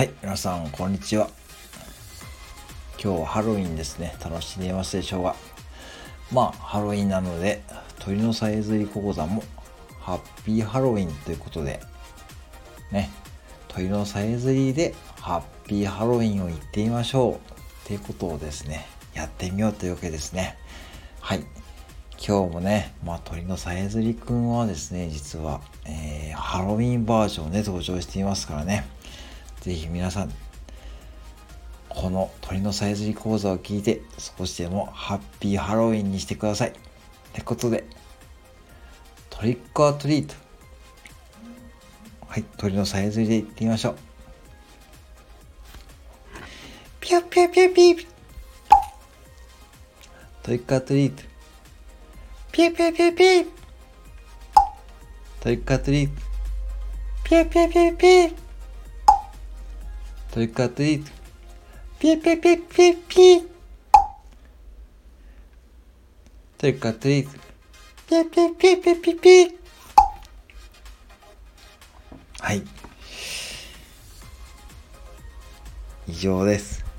はい、皆さん、こんにちは。今日はハロウィンですね。楽しんでいますでしょうか。まあ、ハロウィンなので、鳥のさえずり講座も、ハッピーハロウィンということで、ね、鳥のさえずりで、ハッピーハロウィンを言ってみましょう。っていうことをですね、やってみようというわけですね。はい。今日もね、まあ、鳥のさえずりくんはですね、実は、えー、ハロウィンバージョンで登場していますからね。ぜひ皆さん、この鳥のさえずり講座を聞いて、少しでもハッピーハロウィンにしてください。ってことで、トリックアトリート。はい、鳥のさえずりでいってみましょう。ピュピュピュピュトリックアトリート。ピュピュピュピュトリックアトリート。ピュピュピュピュトリックアトリート。ピッピッピッピッピットリックアトリート。ピッピッピッピッピッピッはい。以上です。